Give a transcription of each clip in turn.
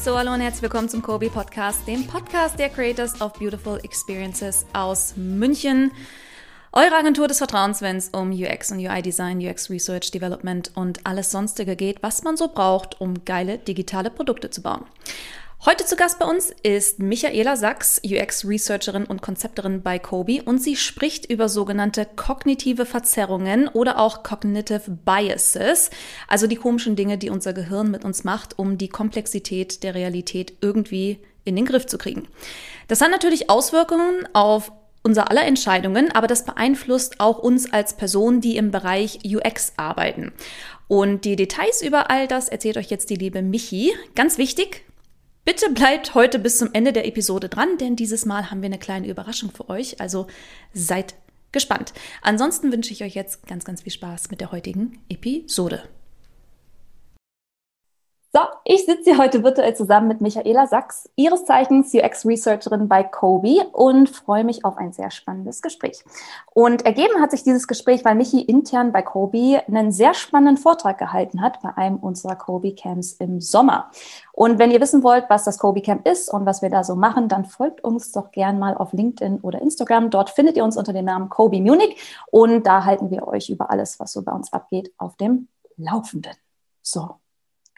So, hallo und herzlich willkommen zum Kobe Podcast, dem Podcast der Creators of Beautiful Experiences aus München. Eure Agentur des Vertrauens, wenn es um UX und UI Design, UX Research Development und alles sonstige geht, was man so braucht, um geile digitale Produkte zu bauen. Heute zu Gast bei uns ist Michaela Sachs, UX-Researcherin und Konzepterin bei Kobi und sie spricht über sogenannte kognitive Verzerrungen oder auch Cognitive Biases, also die komischen Dinge, die unser Gehirn mit uns macht, um die Komplexität der Realität irgendwie in den Griff zu kriegen. Das hat natürlich Auswirkungen auf unser aller Entscheidungen, aber das beeinflusst auch uns als Personen, die im Bereich UX arbeiten. Und die Details über all das erzählt euch jetzt die liebe Michi. Ganz wichtig, Bitte bleibt heute bis zum Ende der Episode dran, denn dieses Mal haben wir eine kleine Überraschung für euch. Also seid gespannt. Ansonsten wünsche ich euch jetzt ganz, ganz viel Spaß mit der heutigen Episode. So, ich sitze hier heute virtuell zusammen mit Michaela Sachs, ihres Zeichens UX-Researcherin bei Kobi und freue mich auf ein sehr spannendes Gespräch. Und ergeben hat sich dieses Gespräch, weil Michi intern bei Kobi einen sehr spannenden Vortrag gehalten hat bei einem unserer Kobi Camps im Sommer. Und wenn ihr wissen wollt, was das Kobi Camp ist und was wir da so machen, dann folgt uns doch gern mal auf LinkedIn oder Instagram. Dort findet ihr uns unter dem Namen Kobi Munich und da halten wir euch über alles, was so bei uns abgeht, auf dem Laufenden. So,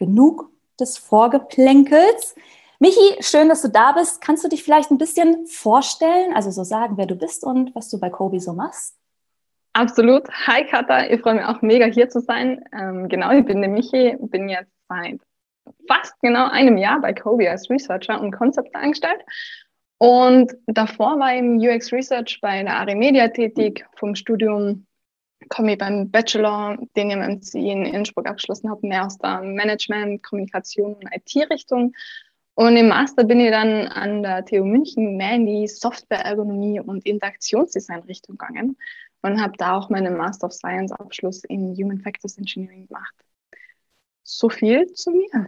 genug des Vorgeplänkels. Michi, schön, dass du da bist. Kannst du dich vielleicht ein bisschen vorstellen, also so sagen, wer du bist und was du bei Kobi so machst? Absolut. Hi Katha, ich freue mich auch mega hier zu sein. Ähm, genau, ich bin der Michi, bin jetzt seit fast genau einem Jahr bei Kobi als Researcher und Konzepte angestellt. Und davor war ich im UX Research bei der ARI Media tätig, vom Studium komme ich beim Bachelor, den ich am MCI in Innsbruck abgeschlossen habe, mehr aus der Management, Kommunikation und IT-Richtung. Und im Master bin ich dann an der TU München mehr in die Software-Ergonomie und Interaktionsdesign-Richtung gegangen und habe da auch meinen Master of Science-Abschluss in Human Factors Engineering gemacht. So viel zu mir.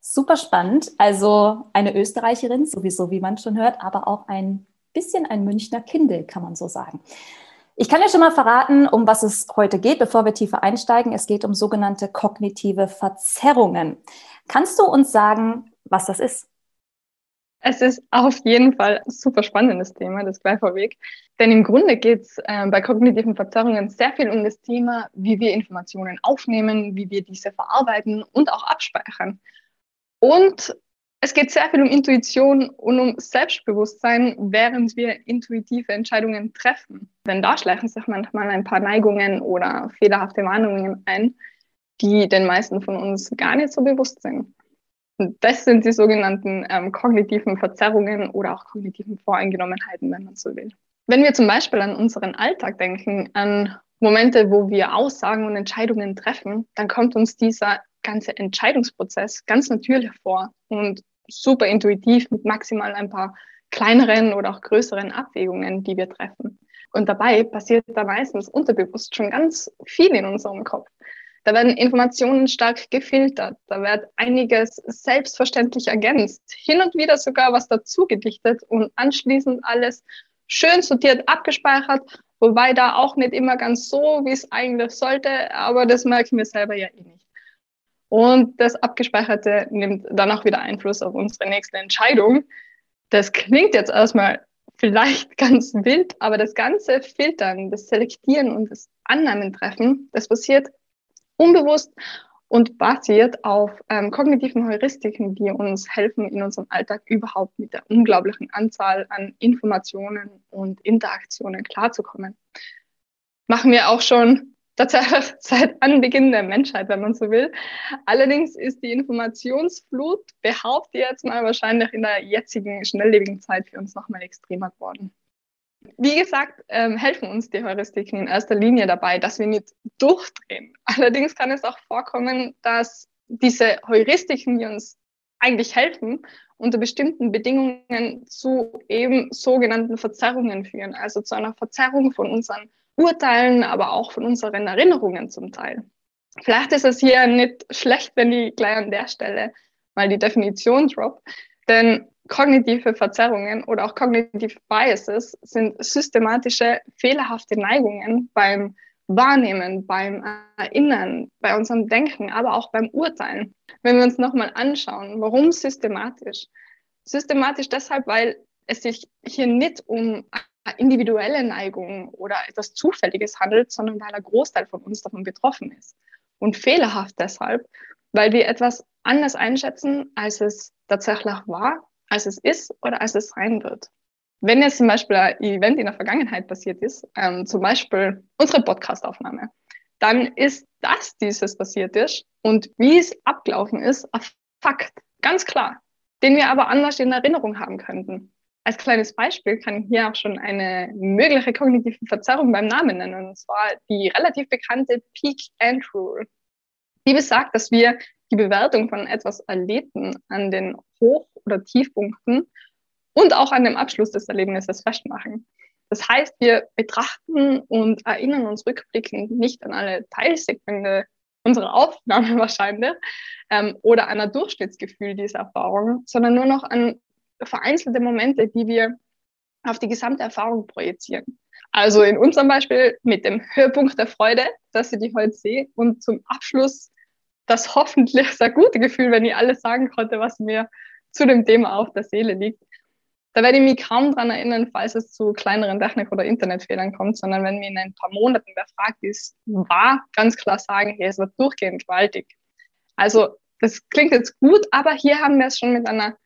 Super spannend. Also eine Österreicherin, sowieso, wie man schon hört, aber auch ein bisschen ein Münchner Kindle, kann man so sagen. Ich kann ja schon mal verraten, um was es heute geht, bevor wir tiefer einsteigen. Es geht um sogenannte kognitive Verzerrungen. Kannst du uns sagen, was das ist? Es ist auf jeden Fall ein super spannendes Thema, das gleich vorweg. Denn im Grunde geht es äh, bei kognitiven Verzerrungen sehr viel um das Thema, wie wir Informationen aufnehmen, wie wir diese verarbeiten und auch abspeichern. Und es geht sehr viel um Intuition und um Selbstbewusstsein, während wir intuitive Entscheidungen treffen. Denn da schleichen sich manchmal ein paar Neigungen oder fehlerhafte Warnungen ein, die den meisten von uns gar nicht so bewusst sind. Und das sind die sogenannten ähm, kognitiven Verzerrungen oder auch kognitiven Voreingenommenheiten, wenn man so will. Wenn wir zum Beispiel an unseren Alltag denken, an Momente, wo wir Aussagen und Entscheidungen treffen, dann kommt uns dieser ganze Entscheidungsprozess ganz natürlich vor und super intuitiv mit maximal ein paar kleineren oder auch größeren Abwägungen, die wir treffen. Und dabei passiert da meistens unterbewusst schon ganz viel in unserem Kopf. Da werden Informationen stark gefiltert, da wird einiges selbstverständlich ergänzt, hin und wieder sogar was dazu gedichtet und anschließend alles schön sortiert abgespeichert, wobei da auch nicht immer ganz so, wie es eigentlich sollte, aber das merken wir selber ja eh nicht. Und das Abgespeicherte nimmt dann auch wieder Einfluss auf unsere nächste Entscheidung. Das klingt jetzt erstmal vielleicht ganz wild, aber das ganze Filtern, das Selektieren und das Annahmentreffen, das passiert unbewusst und basiert auf ähm, kognitiven Heuristiken, die uns helfen, in unserem Alltag überhaupt mit der unglaublichen Anzahl an Informationen und Interaktionen klarzukommen. Machen wir auch schon seit Anbeginn der Menschheit, wenn man so will. Allerdings ist die Informationsflut, behaupte ich jetzt mal, wahrscheinlich in der jetzigen schnelllebigen Zeit für uns nochmal extremer geworden. Wie gesagt, ähm, helfen uns die Heuristiken in erster Linie dabei, dass wir nicht durchdrehen. Allerdings kann es auch vorkommen, dass diese Heuristiken, die uns eigentlich helfen, unter bestimmten Bedingungen zu eben sogenannten Verzerrungen führen, also zu einer Verzerrung von unseren Urteilen, aber auch von unseren Erinnerungen zum Teil. Vielleicht ist es hier nicht schlecht, wenn ich gleich an der Stelle mal die Definition drop, denn kognitive Verzerrungen oder auch cognitive Biases sind systematische, fehlerhafte Neigungen beim Wahrnehmen, beim Erinnern, bei unserem Denken, aber auch beim Urteilen. Wenn wir uns nochmal anschauen, warum systematisch? Systematisch deshalb, weil es sich hier nicht um individuelle Neigung oder etwas Zufälliges handelt, sondern weil ein Großteil von uns davon betroffen ist. Und fehlerhaft deshalb, weil wir etwas anders einschätzen, als es tatsächlich war, als es ist oder als es sein wird. Wenn jetzt zum Beispiel ein Event in der Vergangenheit passiert ist, ähm, zum Beispiel unsere Podcastaufnahme, dann ist das dieses passiert ist und wie es abgelaufen ist, ein Fakt, ganz klar, den wir aber anders in Erinnerung haben könnten. Als kleines Beispiel kann ich hier auch schon eine mögliche kognitive Verzerrung beim Namen nennen, und zwar die relativ bekannte Peak-End-Rule. Die besagt, dass wir die Bewertung von etwas Erlebten an den Hoch- oder Tiefpunkten und auch an dem Abschluss des Erlebnisses festmachen. Das heißt, wir betrachten und erinnern uns rückblickend nicht an alle Teilsegmente unserer Aufnahme wahrscheinlich ähm, oder an ein Durchschnittsgefühl dieser Erfahrung, sondern nur noch an vereinzelte Momente, die wir auf die gesamte Erfahrung projizieren. Also in unserem Beispiel mit dem Höhepunkt der Freude, dass ich die heute sehe und zum Abschluss das hoffentlich sehr gute Gefühl, wenn ich alles sagen konnte, was mir zu dem Thema auf der Seele liegt. Da werde ich mich kaum dran erinnern, falls es zu kleineren Technik- oder Internetfehlern kommt, sondern wenn mir in ein paar Monaten wer fragt, ist, war ganz klar sagen, hey, es wird durchgehend gewaltig. Also das klingt jetzt gut, aber hier haben wir es schon mit einer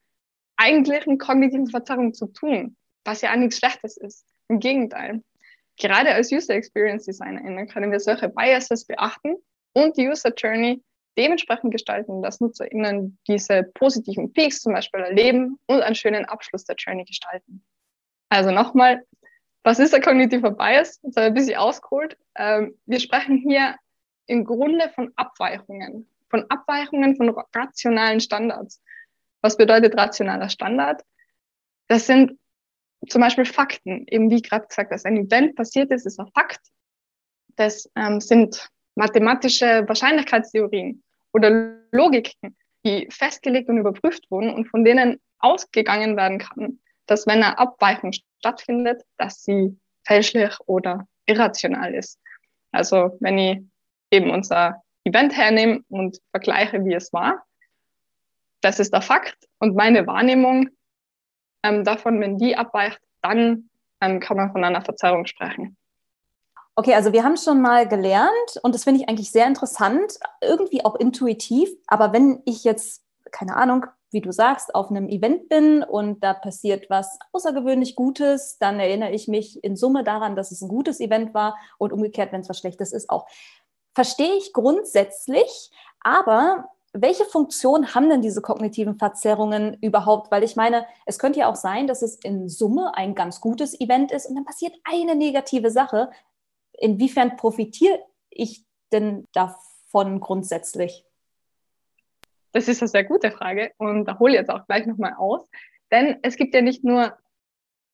eigentlichen kognitiven Verzerrung zu tun, was ja auch nichts Schlechtes ist. Im Gegenteil. Gerade als User Experience Designer können wir solche Biases beachten und die User Journey dementsprechend gestalten, dass NutzerInnen diese positiven Peaks zum Beispiel erleben und einen schönen Abschluss der Journey gestalten. Also nochmal, was ist der kognitiver Bias? Das habe ich ein bisschen ausgeholt. Ähm, wir sprechen hier im Grunde von Abweichungen, von Abweichungen von rationalen Standards. Was bedeutet rationaler Standard? Das sind zum Beispiel Fakten, eben wie gerade gesagt, dass ein Event passiert ist, ist ein Fakt. Das ähm, sind mathematische Wahrscheinlichkeitstheorien oder Logiken, die festgelegt und überprüft wurden und von denen ausgegangen werden kann, dass wenn eine Abweichung stattfindet, dass sie fälschlich oder irrational ist. Also wenn ich eben unser Event hernehme und vergleiche, wie es war, das ist der Fakt und meine Wahrnehmung ähm, davon, wenn die abweicht, dann ähm, kann man von einer Verzerrung sprechen. Okay, also wir haben schon mal gelernt und das finde ich eigentlich sehr interessant, irgendwie auch intuitiv. Aber wenn ich jetzt, keine Ahnung, wie du sagst, auf einem Event bin und da passiert was außergewöhnlich Gutes, dann erinnere ich mich in Summe daran, dass es ein gutes Event war und umgekehrt, wenn es was Schlechtes ist, auch. Verstehe ich grundsätzlich, aber welche Funktion haben denn diese kognitiven Verzerrungen überhaupt? Weil ich meine, es könnte ja auch sein, dass es in Summe ein ganz gutes Event ist und dann passiert eine negative Sache inwiefern profitiere ich denn davon grundsätzlich? Das ist eine sehr gute Frage und da hole ich jetzt auch gleich nochmal aus. Denn es gibt ja nicht nur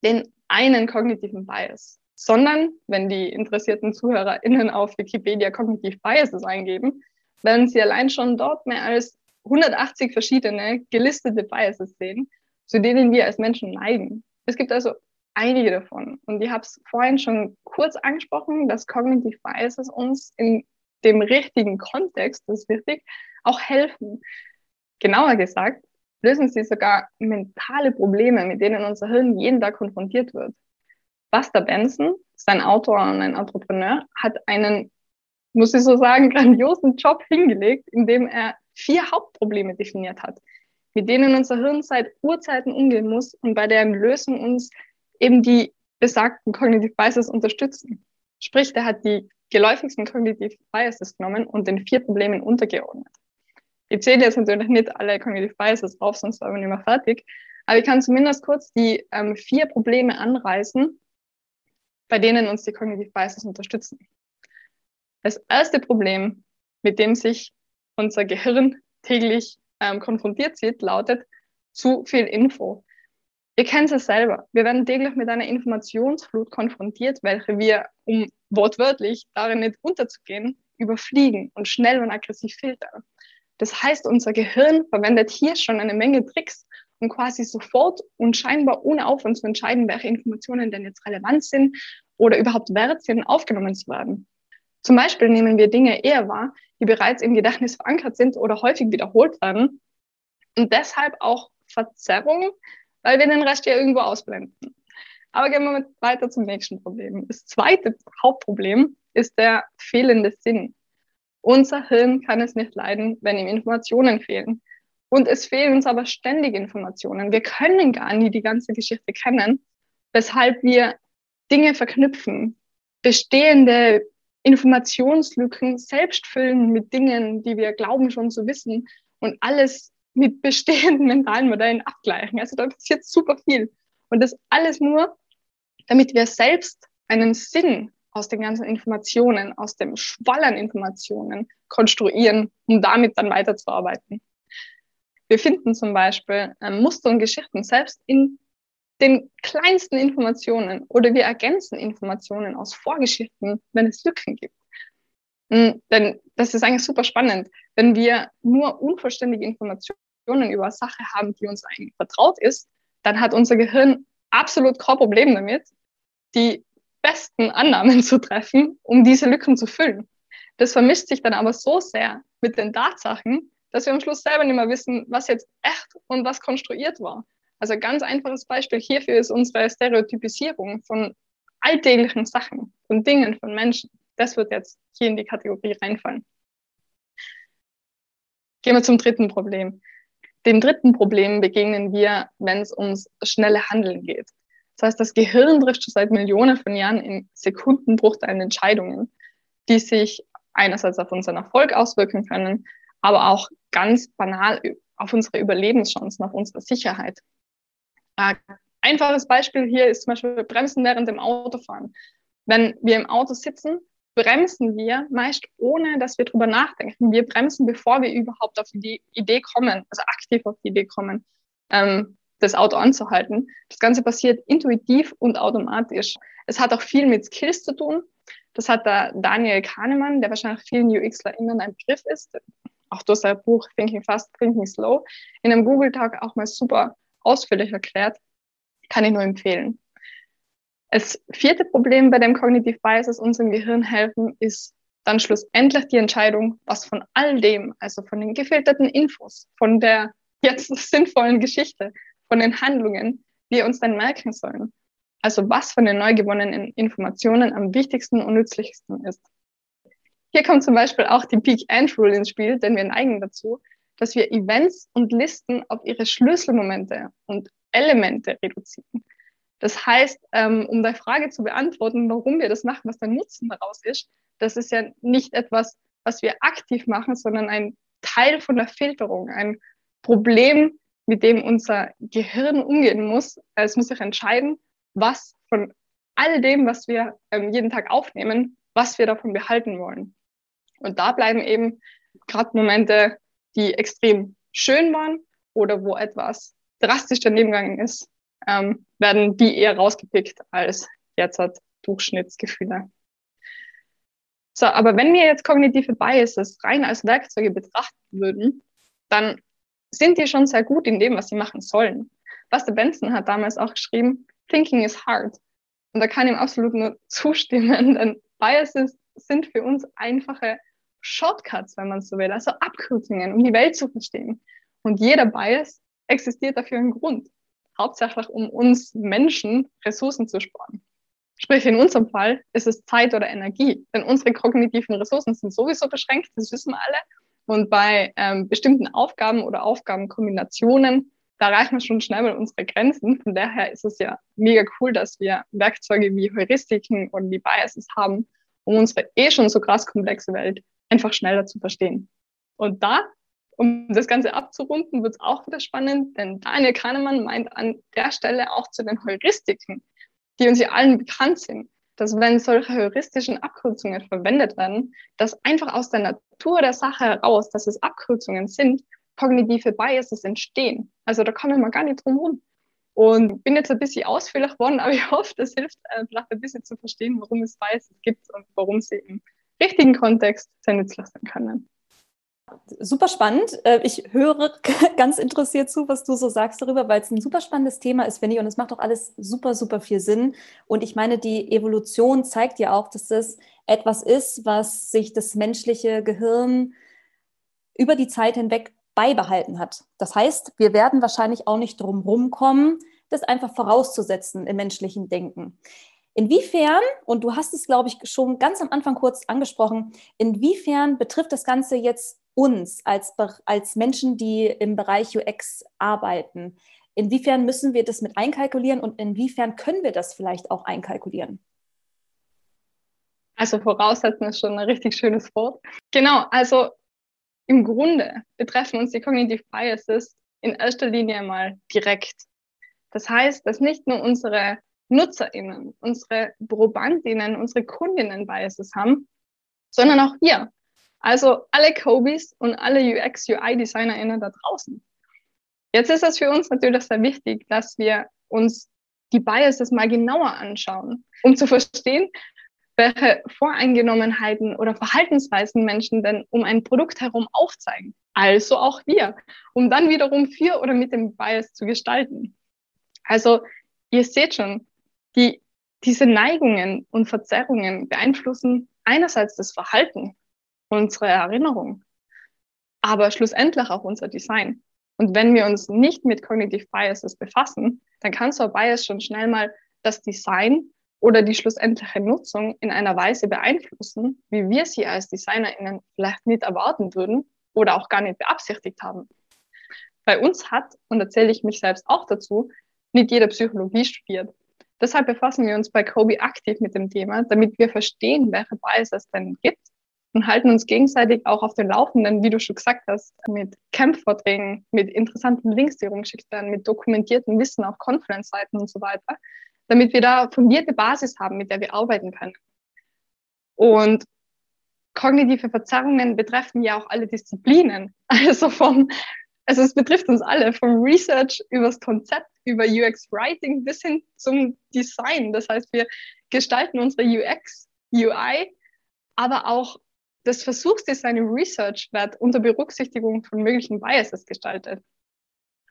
den einen kognitiven Bias, sondern wenn die interessierten ZuhörerInnen auf Wikipedia Cognitive Biases eingeben, werden sie allein schon dort mehr als 180 verschiedene gelistete Biases sehen, zu denen wir als Menschen neigen. Es gibt also einige davon. Und ich habe es vorhin schon kurz angesprochen, dass Cognitive Biases uns in dem richtigen Kontext, das ist wichtig, auch helfen. Genauer gesagt, lösen sie sogar mentale Probleme, mit denen unser Hirn jeden Tag konfrontiert wird. Buster Benson, sein Autor und ein Entrepreneur, hat einen, muss ich so sagen, grandiosen Job hingelegt, in dem er vier Hauptprobleme definiert hat, mit denen unser Hirn seit Urzeiten umgehen muss und bei deren Lösung uns eben die besagten Cognitive Biases unterstützen. Sprich, der hat die geläufigsten Cognitive Biases genommen und den vier Problemen untergeordnet. Ich zähle jetzt natürlich nicht alle Cognitive Biases auf, sonst wären wir nicht mehr fertig. Aber ich kann zumindest kurz die ähm, vier Probleme anreißen, bei denen uns die Cognitive Biases unterstützen. Das erste Problem, mit dem sich unser Gehirn täglich ähm, konfrontiert sieht, lautet zu viel Info. Ihr kennt es selber. Wir werden täglich mit einer Informationsflut konfrontiert, welche wir, um wortwörtlich darin nicht unterzugehen, überfliegen und schnell und aggressiv filtern. Das heißt, unser Gehirn verwendet hier schon eine Menge Tricks, um quasi sofort und scheinbar ohne Aufwand zu entscheiden, welche Informationen denn jetzt relevant sind oder überhaupt wert sind, aufgenommen zu werden. Zum Beispiel nehmen wir Dinge eher wahr, die bereits im Gedächtnis verankert sind oder häufig wiederholt werden und deshalb auch Verzerrungen, weil wir den Rest ja irgendwo ausblenden. Aber gehen wir weiter zum nächsten Problem. Das zweite Hauptproblem ist der fehlende Sinn. Unser Hirn kann es nicht leiden, wenn ihm Informationen fehlen. Und es fehlen uns aber ständig Informationen. Wir können gar nie die ganze Geschichte kennen, weshalb wir Dinge verknüpfen, bestehende Informationslücken selbst füllen mit Dingen, die wir glauben schon zu wissen und alles mit bestehenden mentalen Modellen abgleichen. Also da passiert super viel. Und das alles nur, damit wir selbst einen Sinn aus den ganzen Informationen, aus dem Schwall an Informationen konstruieren, um damit dann weiterzuarbeiten. Wir finden zum Beispiel äh, Muster und Geschichten selbst in den kleinsten Informationen oder wir ergänzen Informationen aus Vorgeschichten, wenn es Lücken gibt. Mhm, denn das ist eigentlich super spannend. Wenn wir nur unvollständige Informationen über Sache haben, die uns eigentlich vertraut ist, dann hat unser Gehirn absolut kein Problem damit, die besten Annahmen zu treffen, um diese Lücken zu füllen. Das vermischt sich dann aber so sehr mit den Tatsachen, dass wir am Schluss selber nicht mehr wissen, was jetzt echt und was konstruiert war. Also ein ganz einfaches Beispiel hierfür ist unsere Stereotypisierung von alltäglichen Sachen, von Dingen, von Menschen. Das wird jetzt hier in die Kategorie reinfallen. Gehen wir zum dritten Problem. Dem dritten Problem begegnen wir, wenn es ums schnelle Handeln geht. Das heißt, das Gehirn trifft schon seit Millionen von Jahren in Sekundenbruchteilen Entscheidungen, die sich einerseits auf unseren Erfolg auswirken können, aber auch ganz banal auf unsere Überlebenschancen, auf unsere Sicherheit. Ein einfaches Beispiel hier ist zum Beispiel Bremsen während dem Autofahren. Wenn wir im Auto sitzen, bremsen wir meist ohne, dass wir drüber nachdenken. Wir bremsen, bevor wir überhaupt auf die Idee kommen, also aktiv auf die Idee kommen. Ähm, das Auto anzuhalten. Das Ganze passiert intuitiv und automatisch. Es hat auch viel mit Skills zu tun. Das hat der Daniel Kahnemann, der wahrscheinlich vielen UXlerInnen ein Begriff ist, auch durch sein Buch Thinking Fast, Thinking Slow, in einem Google-Tag auch mal super ausführlich erklärt. Kann ich nur empfehlen. Das vierte Problem bei dem Cognitive Biases unserem Gehirn helfen, ist dann schlussendlich die Entscheidung, was von all dem, also von den gefilterten Infos, von der jetzt sinnvollen Geschichte, von den Handlungen wir uns dann merken sollen. Also was von den neu gewonnenen Informationen am wichtigsten und nützlichsten ist. Hier kommt zum Beispiel auch die Peak End Rule ins Spiel, denn wir neigen dazu, dass wir Events und Listen auf ihre Schlüsselmomente und Elemente reduzieren. Das heißt, ähm, um die Frage zu beantworten, warum wir das machen, was der Nutzen daraus ist, das ist ja nicht etwas, was wir aktiv machen, sondern ein Teil von der Filterung, ein Problem, mit dem unser Gehirn umgehen muss. Es muss sich entscheiden, was von all dem, was wir ähm, jeden Tag aufnehmen, was wir davon behalten wollen. Und da bleiben eben gerade Momente, die extrem schön waren oder wo etwas drastisch daneben gegangen ist, ähm, werden die eher rausgepickt als jetzt hat Durchschnittsgefühle. So, aber wenn wir jetzt kognitive Biases rein als Werkzeuge betrachten würden, dann sind die schon sehr gut in dem, was sie machen sollen. Buster Benson hat damals auch geschrieben, Thinking is hard. Und da kann ich ihm absolut nur zustimmen, denn Biases sind für uns einfache Shortcuts, wenn man so will, also Abkürzungen, um die Welt zu verstehen. Und jeder Bias existiert dafür einen Grund. Hauptsächlich, um uns Menschen Ressourcen zu sparen. Sprich, in unserem Fall ist es Zeit oder Energie, denn unsere kognitiven Ressourcen sind sowieso beschränkt, das wissen wir alle. Und bei ähm, bestimmten Aufgaben oder Aufgabenkombinationen, da erreichen wir schon schnell mal unsere Grenzen. Von daher ist es ja mega cool, dass wir Werkzeuge wie Heuristiken und wie Biases haben, um unsere eh schon so krass komplexe Welt einfach schneller zu verstehen. Und da, um das Ganze abzurunden, wird es auch wieder spannend, denn Daniel Kahnemann meint an der Stelle auch zu den Heuristiken, die uns ja allen bekannt sind dass wenn solche heuristischen Abkürzungen verwendet werden, dass einfach aus der Natur der Sache heraus, dass es Abkürzungen sind, kognitive Biases entstehen. Also da kommen wir gar nicht drum herum. Und bin jetzt ein bisschen ausführlich geworden, aber ich hoffe, das hilft äh, vielleicht ein bisschen zu verstehen, warum es Biases gibt und warum sie im richtigen Kontext sehr nützlich sein können. Super spannend. Äh, ich höre ganz interessiert zu, was du so sagst darüber, weil es ein super spannendes Thema ist, finde ich. Und es macht auch alles super, super viel Sinn. Und ich meine, die Evolution zeigt ja auch, dass es etwas ist, was sich das menschliche Gehirn über die Zeit hinweg beibehalten hat. Das heißt, wir werden wahrscheinlich auch nicht drum rumkommen, das einfach vorauszusetzen im menschlichen Denken. Inwiefern, und du hast es, glaube ich, schon ganz am Anfang kurz angesprochen, inwiefern betrifft das Ganze jetzt uns als, als Menschen, die im Bereich UX arbeiten? Inwiefern müssen wir das mit einkalkulieren und inwiefern können wir das vielleicht auch einkalkulieren? Also voraussetzen ist schon ein richtig schönes Wort. Genau, also im Grunde betreffen uns die Cognitive Biases in erster Linie mal direkt. Das heißt, dass nicht nur unsere NutzerInnen, unsere ProbandInnen, unsere KundInnen Biases haben, sondern auch wir. Also alle Cobis und alle UX, UI-DesignerInnen da draußen. Jetzt ist es für uns natürlich sehr wichtig, dass wir uns die Biases mal genauer anschauen, um zu verstehen, welche Voreingenommenheiten oder Verhaltensweisen Menschen denn um ein Produkt herum aufzeigen. Also auch wir, um dann wiederum für oder mit dem Bias zu gestalten. Also ihr seht schon, die, diese Neigungen und Verzerrungen beeinflussen einerseits das Verhalten, unsere Erinnerung, aber schlussendlich auch unser Design. Und wenn wir uns nicht mit Cognitive Biases befassen, dann kann so ein Bias schon schnell mal das Design oder die schlussendliche Nutzung in einer Weise beeinflussen, wie wir sie als DesignerInnen vielleicht nicht erwarten würden oder auch gar nicht beabsichtigt haben. Bei uns hat, und da zähle ich mich selbst auch dazu, nicht jeder Psychologie studiert. Deshalb befassen wir uns bei Kobe aktiv mit dem Thema, damit wir verstehen, welche Bias es denn gibt und halten uns gegenseitig auch auf den Laufenden, wie du schon gesagt hast, mit Campvorträgen, mit interessanten Links, die rumgeschickt werden, mit dokumentiertem Wissen auf Conference-Seiten und so weiter, damit wir da fundierte Basis haben, mit der wir arbeiten können. Und kognitive Verzerrungen betreffen ja auch alle Disziplinen. Also vom, also es betrifft uns alle, vom Research übers Konzept, über UX Writing bis hin zum Design. Das heißt, wir gestalten unsere UX, UI, aber auch das Versuchsdesign im Research wird unter Berücksichtigung von möglichen Biases gestaltet.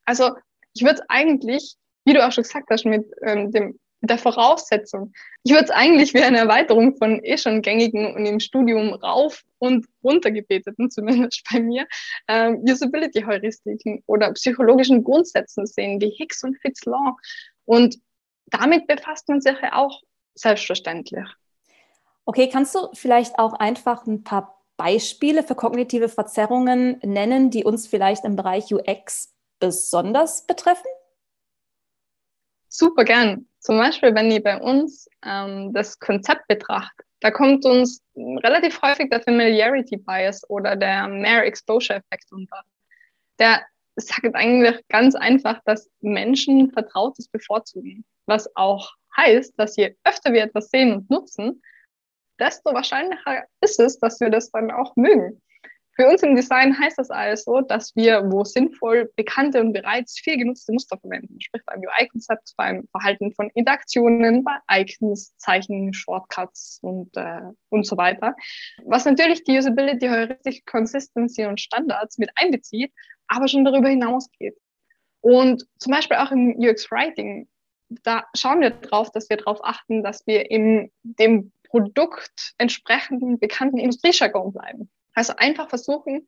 Also ich würde eigentlich, wie du auch schon gesagt hast, mit ähm, dem der Voraussetzung. Ich würde es eigentlich wie eine Erweiterung von eh schon gängigen und im Studium rauf und runter gebeteten, zumindest bei mir, ähm, Usability-Heuristiken oder psychologischen Grundsätzen sehen, wie Hicks und Fitz Law. Und damit befasst man sich ja auch selbstverständlich. Okay, kannst du vielleicht auch einfach ein paar Beispiele für kognitive Verzerrungen nennen, die uns vielleicht im Bereich UX besonders betreffen? Super gern. Zum Beispiel, wenn ihr bei uns ähm, das Konzept betrachtet, da kommt uns relativ häufig der Familiarity Bias oder der Mere Exposure Effekt unter. Der sagt eigentlich ganz einfach, dass Menschen Vertrautes bevorzugen, was auch heißt, dass je öfter wir etwas sehen und nutzen, desto wahrscheinlicher ist es, dass wir das dann auch mögen. Für uns im Design heißt das also, dass wir, wo sinnvoll, bekannte und bereits viel genutzte Muster verwenden. Sprich beim UI-Konzept, beim Verhalten von Interaktionen, bei Icons, Zeichen, Shortcuts und, äh, und so weiter. Was natürlich die Usability, Heuristik, Consistency und Standards mit einbezieht, aber schon darüber hinausgeht. Und zum Beispiel auch im UX-Writing, da schauen wir drauf, dass wir darauf achten, dass wir in dem Produkt entsprechenden bekannten Industriejargon bleiben. Also einfach versuchen,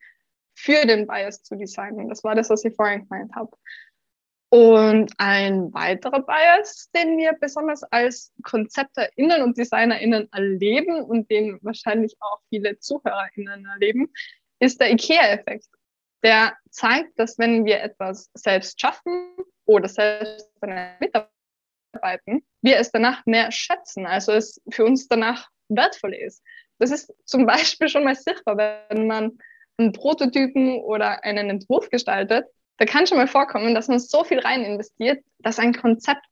für den Bias zu designen. Das war das, was ich vorhin gemeint habe. Und ein weiterer Bias, den wir besonders als KonzepterInnen und DesignerInnen erleben und den wahrscheinlich auch viele ZuhörerInnen erleben, ist der IKEA-Effekt. Der zeigt, dass wenn wir etwas selbst schaffen oder selbst mitarbeiten, wir es danach mehr schätzen, also es für uns danach wertvoll ist. Das ist zum Beispiel schon mal sichtbar, wenn man einen Prototypen oder einen Entwurf gestaltet. Da kann schon mal vorkommen, dass man so viel rein investiert, dass ein Konzept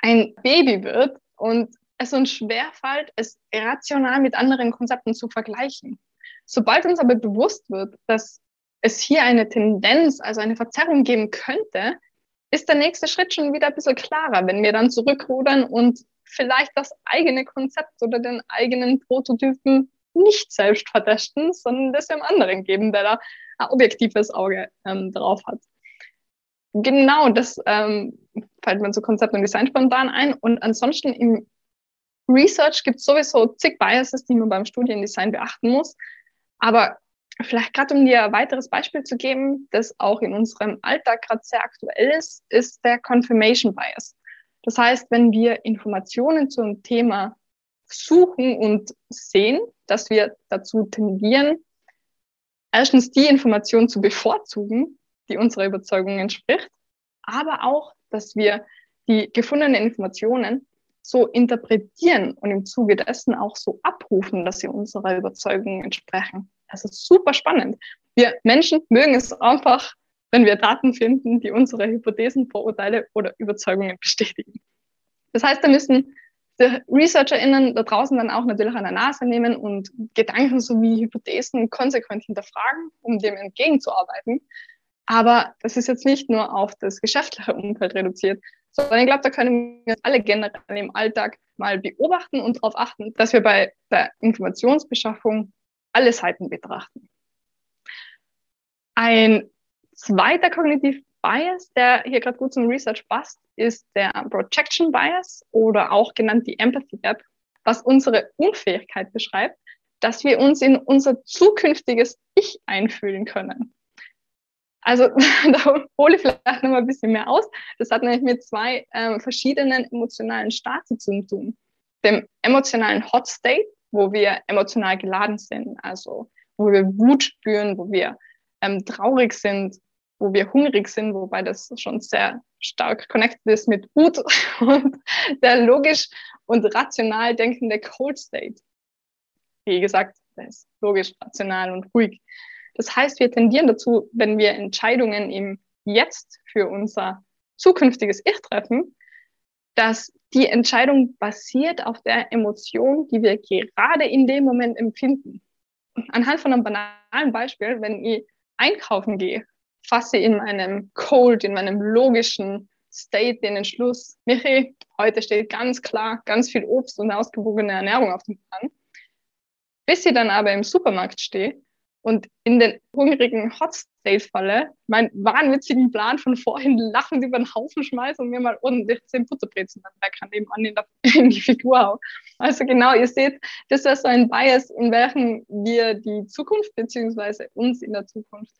ein Baby wird und es uns schwerfällt, es rational mit anderen Konzepten zu vergleichen. Sobald uns aber bewusst wird, dass es hier eine Tendenz, also eine Verzerrung geben könnte, ist der nächste Schritt schon wieder ein bisschen klarer, wenn wir dann zurückrudern und vielleicht das eigene Konzept oder den eigenen Prototypen nicht selbst vertesten, sondern das dem anderen geben, der da ein objektives Auge ähm, drauf hat. Genau, das ähm, fällt mir zu Konzept und Design spontan ein. Und ansonsten im Research gibt es sowieso zig Biases, die man beim Studiendesign beachten muss. Aber vielleicht gerade um dir ein weiteres Beispiel zu geben, das auch in unserem Alltag gerade sehr aktuell ist, ist der Confirmation Bias. Das heißt, wenn wir Informationen zu einem Thema suchen und sehen, dass wir dazu tendieren, erstens die Information zu bevorzugen, die unserer Überzeugung entspricht, aber auch, dass wir die gefundenen Informationen so interpretieren und im Zuge dessen auch so abrufen, dass sie unserer Überzeugung entsprechen. Das ist super spannend. Wir Menschen mögen es einfach, wenn wir Daten finden, die unsere Hypothesen, Vorurteile oder Überzeugungen bestätigen. Das heißt, da müssen die ResearcherInnen da draußen dann auch natürlich an der Nase nehmen und Gedanken sowie Hypothesen konsequent hinterfragen, um dem entgegenzuarbeiten. Aber das ist jetzt nicht nur auf das geschäftliche Umfeld reduziert, sondern ich glaube, da können wir alle generell im Alltag mal beobachten und darauf achten, dass wir bei der Informationsbeschaffung alle Seiten betrachten. Ein zweiter Kognitiv Bias, der hier gerade gut zum Research passt, ist der Projection Bias oder auch genannt die Empathy Gap, was unsere Unfähigkeit beschreibt, dass wir uns in unser zukünftiges Ich einfühlen können. Also da hole ich vielleicht noch mal ein bisschen mehr aus. Das hat nämlich mit zwei ähm, verschiedenen emotionalen Stati zu tun. Dem emotionalen Hot State, wo wir emotional geladen sind, also wo wir Wut spüren, wo wir ähm, traurig sind, wo wir hungrig sind, wobei das schon sehr stark connected ist mit Wut und der logisch und rational denkende Cold State. Wie gesagt, der ist logisch, rational und ruhig. Das heißt, wir tendieren dazu, wenn wir Entscheidungen im Jetzt für unser zukünftiges Ich treffen, dass die Entscheidung basiert auf der Emotion, die wir gerade in dem Moment empfinden. Anhand von einem banalen Beispiel, wenn ich einkaufen gehe fasse in meinem Cold, in meinem logischen State den Entschluss, Michi, heute steht ganz klar ganz viel Obst und ausgewogene Ernährung auf dem Plan. Bis ich dann aber im Supermarkt stehe und in den hungrigen Hot State falle, meinen wahnwitzigen Plan von vorhin lachend über den Haufen schmeiße und mir mal ordentlich zehn Butterbrezen dann Bäcker nebenan in, der, in die Figur hau. Also genau, ihr seht, das ist so ein Bias, in welchem wir die Zukunft beziehungsweise uns in der Zukunft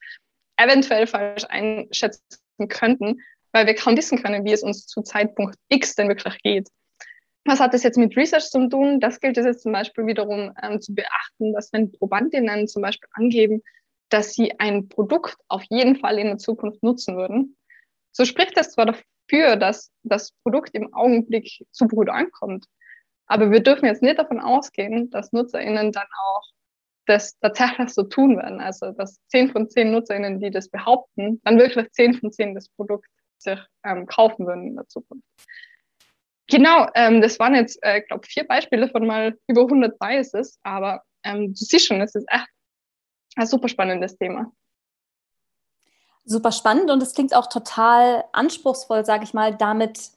eventuell falsch einschätzen könnten, weil wir kaum wissen können, wie es uns zu Zeitpunkt X denn wirklich geht. Was hat das jetzt mit Research zu tun? Das gilt es jetzt zum Beispiel wiederum ähm, zu beachten, dass wenn Probandinnen zum Beispiel angeben, dass sie ein Produkt auf jeden Fall in der Zukunft nutzen würden, so spricht das zwar dafür, dass das Produkt im Augenblick super gut ankommt, aber wir dürfen jetzt nicht davon ausgehen, dass NutzerInnen dann auch das tatsächlich so tun werden. Also dass zehn von zehn NutzerInnen, die das behaupten, dann wirklich zehn von zehn das Produkt sich ähm, kaufen würden in der Zukunft. Genau, ähm, das waren jetzt, äh, glaube vier Beispiele von mal über 100 Biases, aber ähm, du siehst schon, es ist echt ein super spannendes Thema. Super spannend und es klingt auch total anspruchsvoll, sage ich mal, damit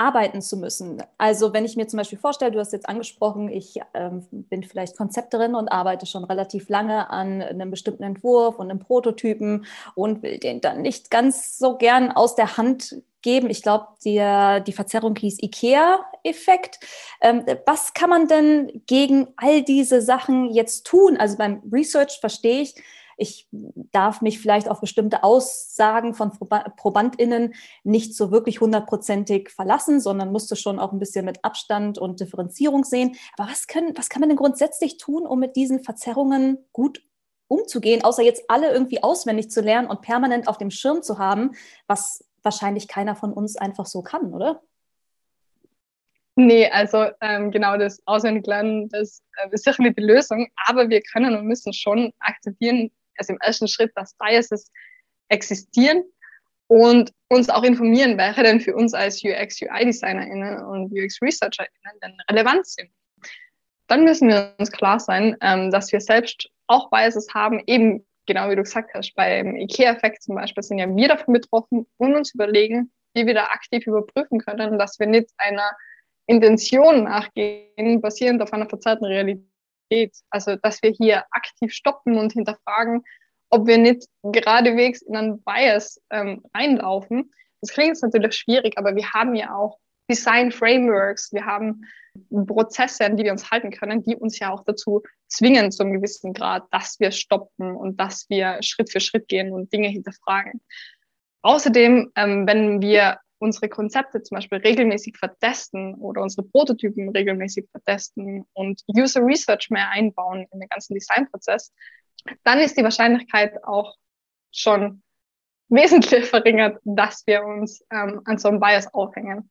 arbeiten zu müssen. Also wenn ich mir zum Beispiel vorstelle, du hast jetzt angesprochen, ich ähm, bin vielleicht Konzepterin und arbeite schon relativ lange an einem bestimmten Entwurf und einem Prototypen und will den dann nicht ganz so gern aus der Hand geben. Ich glaube, die, die Verzerrung hieß IKEA-Effekt. Ähm, was kann man denn gegen all diese Sachen jetzt tun? Also beim Research verstehe ich, ich darf mich vielleicht auf bestimmte Aussagen von ProbandInnen nicht so wirklich hundertprozentig verlassen, sondern musste schon auch ein bisschen mit Abstand und Differenzierung sehen. Aber was, können, was kann man denn grundsätzlich tun, um mit diesen Verzerrungen gut umzugehen, außer jetzt alle irgendwie auswendig zu lernen und permanent auf dem Schirm zu haben, was wahrscheinlich keiner von uns einfach so kann, oder? Nee, also ähm, genau das Auswendiglernen, das äh, ist sicher nicht die Lösung, aber wir können und müssen schon akzeptieren, also im ersten Schritt, dass Biases existieren und uns auch informieren, welche denn für uns als UX, UI-DesignerInnen und UX-ResearcherInnen denn relevant sind. Dann müssen wir uns klar sein, ähm, dass wir selbst auch Biases haben, eben genau wie du gesagt hast, beim IKEA-Effekt zum Beispiel sind ja wir davon betroffen und uns überlegen, wie wir da aktiv überprüfen können, dass wir nicht einer Intention nachgehen, basierend auf einer verzerrten Realität geht. Also, dass wir hier aktiv stoppen und hinterfragen, ob wir nicht geradewegs in einen Bias ähm, reinlaufen. Das klingt jetzt natürlich schwierig, aber wir haben ja auch Design Frameworks, wir haben Prozesse, an die wir uns halten können, die uns ja auch dazu zwingen, zu einem gewissen Grad, dass wir stoppen und dass wir Schritt für Schritt gehen und Dinge hinterfragen. Außerdem, ähm, wenn wir unsere Konzepte zum Beispiel regelmäßig vertesten oder unsere Prototypen regelmäßig vertesten und User Research mehr einbauen in den ganzen Designprozess, dann ist die Wahrscheinlichkeit auch schon wesentlich verringert, dass wir uns ähm, an so einem Bias aufhängen.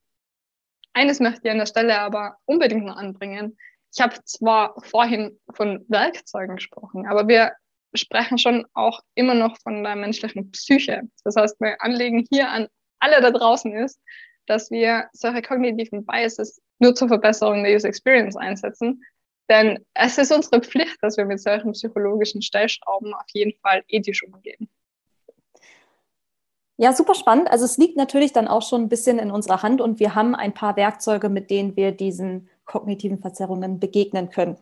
Eines möchte ich an der Stelle aber unbedingt noch anbringen. Ich habe zwar vorhin von Werkzeugen gesprochen, aber wir sprechen schon auch immer noch von der menschlichen Psyche. Das heißt, mein Anliegen hier an alle da draußen ist, dass wir solche kognitiven Biases nur zur Verbesserung der User Experience einsetzen. Denn es ist unsere Pflicht, dass wir mit solchen psychologischen Stellschrauben auf jeden Fall ethisch umgehen. Ja, super spannend. Also es liegt natürlich dann auch schon ein bisschen in unserer Hand und wir haben ein paar Werkzeuge, mit denen wir diesen kognitiven Verzerrungen begegnen können.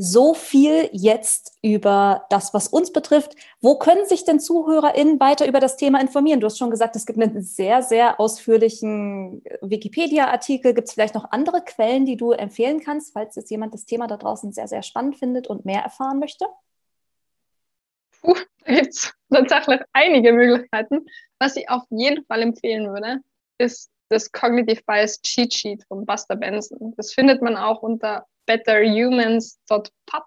So viel jetzt über das, was uns betrifft. Wo können sich denn ZuhörerInnen weiter über das Thema informieren? Du hast schon gesagt, es gibt einen sehr, sehr ausführlichen Wikipedia-Artikel. Gibt es vielleicht noch andere Quellen, die du empfehlen kannst, falls jetzt jemand das Thema da draußen sehr, sehr spannend findet und mehr erfahren möchte? Puh, da gibt es tatsächlich einige Möglichkeiten. Was ich auf jeden Fall empfehlen würde, ist das Cognitive Bias Cheat Sheet von Buster Benson. Das findet man auch unter betterhumans.pub.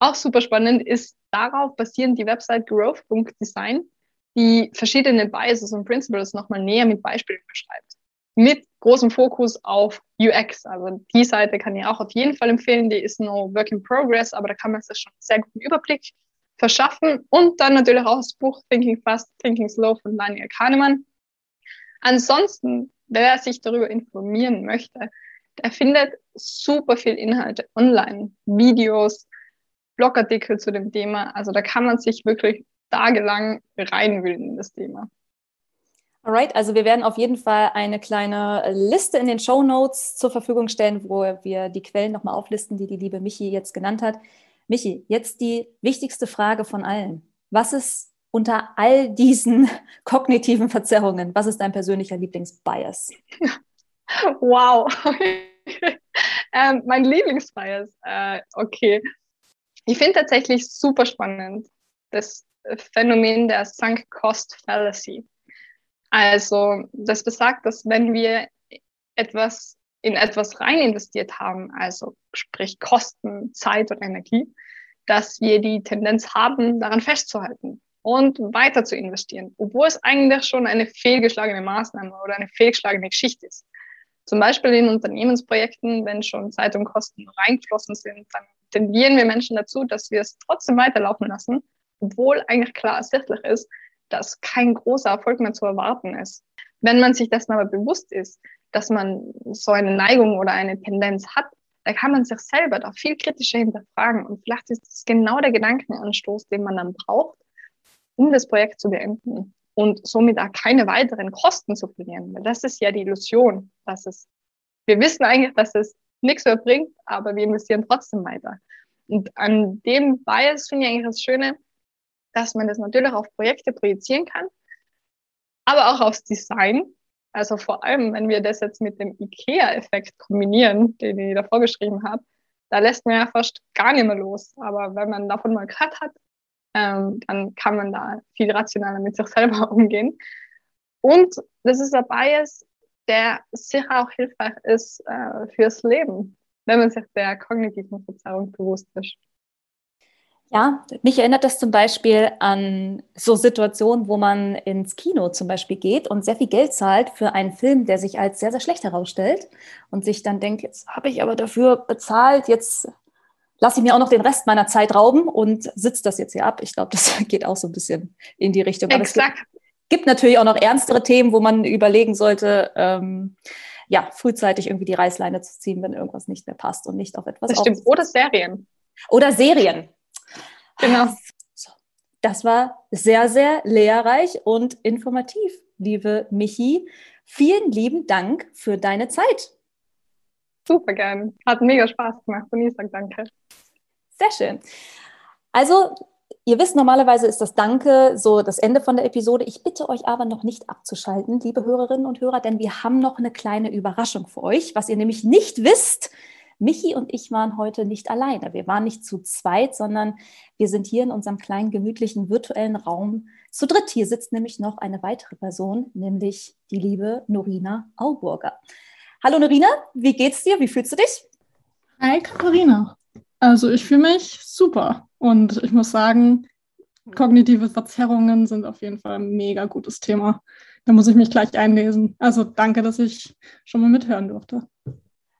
Auch super spannend ist, darauf basierend die Website growth.design, die verschiedene Biases und Principles nochmal näher mit Beispielen beschreibt. Mit großem Fokus auf UX. Also die Seite kann ich auch auf jeden Fall empfehlen. Die ist noch Work in Progress, aber da kann man sich schon einen sehr guten Überblick verschaffen und dann natürlich auch das Buch Thinking Fast, Thinking Slow von Daniel Kahnemann. Ansonsten, wer sich darüber informieren möchte, der findet super viel Inhalte online, Videos, Blogartikel zu dem Thema. Also da kann man sich wirklich tagelang reinwilden in das Thema. Alright, also wir werden auf jeden Fall eine kleine Liste in den Show Notes zur Verfügung stellen, wo wir die Quellen nochmal auflisten, die die liebe Michi jetzt genannt hat. Michi, jetzt die wichtigste Frage von allen. Was ist unter all diesen kognitiven Verzerrungen, was ist dein persönlicher Lieblingsbias? Wow. Ähm, mein Lieblingsbias, äh, okay. Ich finde tatsächlich super spannend das Phänomen der Sunk Cost Fallacy. Also, das besagt, dass wenn wir etwas in etwas rein investiert haben, also sprich Kosten, Zeit und Energie, dass wir die Tendenz haben, daran festzuhalten und weiter zu investieren, obwohl es eigentlich schon eine fehlgeschlagene Maßnahme oder eine fehlgeschlagene Geschichte ist. Zum Beispiel in Unternehmensprojekten, wenn schon Zeit und Kosten reingeflossen sind, dann tendieren wir Menschen dazu, dass wir es trotzdem weiterlaufen lassen, obwohl eigentlich klar ersichtlich ist, dass kein großer Erfolg mehr zu erwarten ist. Wenn man sich dessen aber bewusst ist, dass man so eine Neigung oder eine Tendenz hat, da kann man sich selber da viel kritischer hinterfragen. Und vielleicht ist das genau der Gedankenanstoß, den man dann braucht, um das Projekt zu beenden und somit auch keine weiteren Kosten zu verlieren. Das ist ja die Illusion, dass es, wir wissen eigentlich, dass es nichts mehr bringt, aber wir investieren trotzdem weiter. Und an dem Bias finde ich eigentlich das Schöne, dass man das natürlich auf Projekte projizieren kann, aber auch aufs Design, also vor allem, wenn wir das jetzt mit dem IKEA-Effekt kombinieren, den ich da vorgeschrieben habe, da lässt man ja fast gar nicht mehr los. Aber wenn man davon mal gehört hat, ähm, dann kann man da viel rationaler mit sich selber umgehen. Und das ist ein Bias, der sicher auch hilfreich ist äh, fürs Leben, wenn man sich der kognitiven Verzerrung bewusst ist. Ja, mich erinnert das zum Beispiel an so Situationen, wo man ins Kino zum Beispiel geht und sehr viel Geld zahlt für einen Film, der sich als sehr, sehr schlecht herausstellt und sich dann denkt, jetzt habe ich aber dafür bezahlt, jetzt lasse ich mir auch noch den Rest meiner Zeit rauben und sitze das jetzt hier ab. Ich glaube, das geht auch so ein bisschen in die Richtung. Exakt. es gibt, gibt, natürlich auch noch ernstere Themen, wo man überlegen sollte, ähm, ja, frühzeitig irgendwie die Reißleine zu ziehen, wenn irgendwas nicht mehr passt und nicht auf etwas Das stimmt. Oder Serien. Oder Serien. Genau. So, das war sehr, sehr lehrreich und informativ, liebe Michi. Vielen lieben Dank für deine Zeit. Super gern. Hat mega Spaß gemacht und ich sage danke. Sehr schön. Also Ihr wisst, normalerweise ist das Danke so das Ende von der Episode. Ich bitte euch aber noch nicht abzuschalten, liebe Hörerinnen und Hörer, denn wir haben noch eine kleine Überraschung für euch. Was ihr nämlich nicht wisst, Michi und ich waren heute nicht alleine. Wir waren nicht zu zweit, sondern wir sind hier in unserem kleinen, gemütlichen virtuellen Raum zu dritt. Hier sitzt nämlich noch eine weitere Person, nämlich die liebe Norina Auburger. Hallo Norina, wie geht's dir? Wie fühlst du dich? Hi Katharina. Also ich fühle mich super und ich muss sagen, kognitive Verzerrungen sind auf jeden Fall ein mega gutes Thema. Da muss ich mich gleich einlesen. Also danke, dass ich schon mal mithören durfte.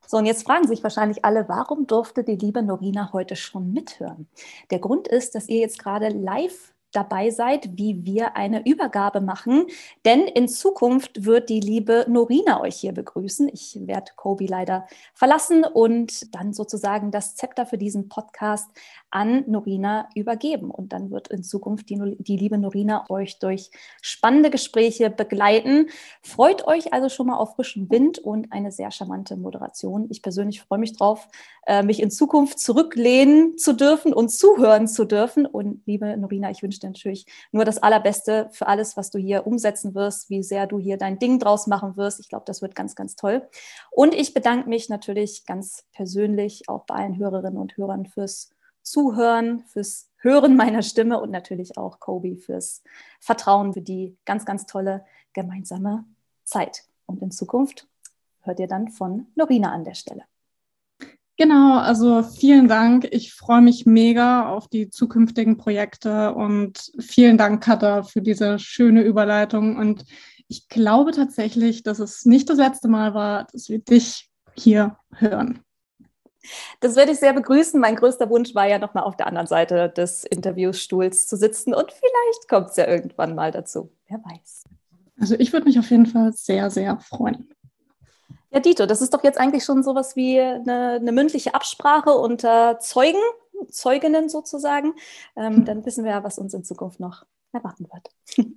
So, und jetzt fragen sich wahrscheinlich alle, warum durfte die liebe Norina heute schon mithören? Der Grund ist, dass ihr jetzt gerade live dabei seid, wie wir eine Übergabe machen. Denn in Zukunft wird die liebe Norina euch hier begrüßen. Ich werde Kobi leider verlassen und dann sozusagen das Zepter für diesen Podcast an Norina übergeben. Und dann wird in Zukunft die, die liebe Norina euch durch spannende Gespräche begleiten. Freut euch also schon mal auf frischen Wind und eine sehr charmante Moderation. Ich persönlich freue mich drauf, äh, mich in Zukunft zurücklehnen zu dürfen und zuhören zu dürfen. Und liebe Norina, ich wünsche dir natürlich nur das Allerbeste für alles, was du hier umsetzen wirst, wie sehr du hier dein Ding draus machen wirst. Ich glaube, das wird ganz, ganz toll. Und ich bedanke mich natürlich ganz persönlich auch bei allen Hörerinnen und Hörern fürs Zuhören, fürs Hören meiner Stimme und natürlich auch Kobe fürs Vertrauen für die ganz, ganz tolle gemeinsame Zeit. Und in Zukunft hört ihr dann von Norina an der Stelle. Genau, also vielen Dank. Ich freue mich mega auf die zukünftigen Projekte und vielen Dank, Katha, für diese schöne Überleitung. Und ich glaube tatsächlich, dass es nicht das letzte Mal war, dass wir dich hier hören. Das werde ich sehr begrüßen. Mein größter Wunsch war ja nochmal auf der anderen Seite des Interviewstuhls zu sitzen und vielleicht kommt es ja irgendwann mal dazu. Wer weiß. Also ich würde mich auf jeden Fall sehr, sehr freuen. Ja, Dito, das ist doch jetzt eigentlich schon sowas wie eine, eine mündliche Absprache unter Zeugen, Zeuginnen sozusagen. Ähm, hm. Dann wissen wir ja, was uns in Zukunft noch erwarten wird.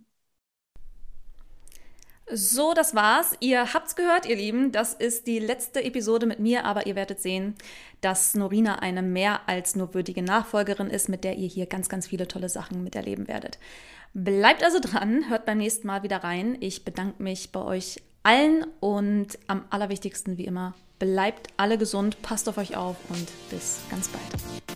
So, das war's. Ihr habt's gehört, ihr Lieben. Das ist die letzte Episode mit mir, aber ihr werdet sehen, dass Norina eine mehr als nur würdige Nachfolgerin ist, mit der ihr hier ganz, ganz viele tolle Sachen miterleben werdet. Bleibt also dran, hört beim nächsten Mal wieder rein. Ich bedanke mich bei euch allen und am allerwichtigsten wie immer, bleibt alle gesund, passt auf euch auf und bis ganz bald.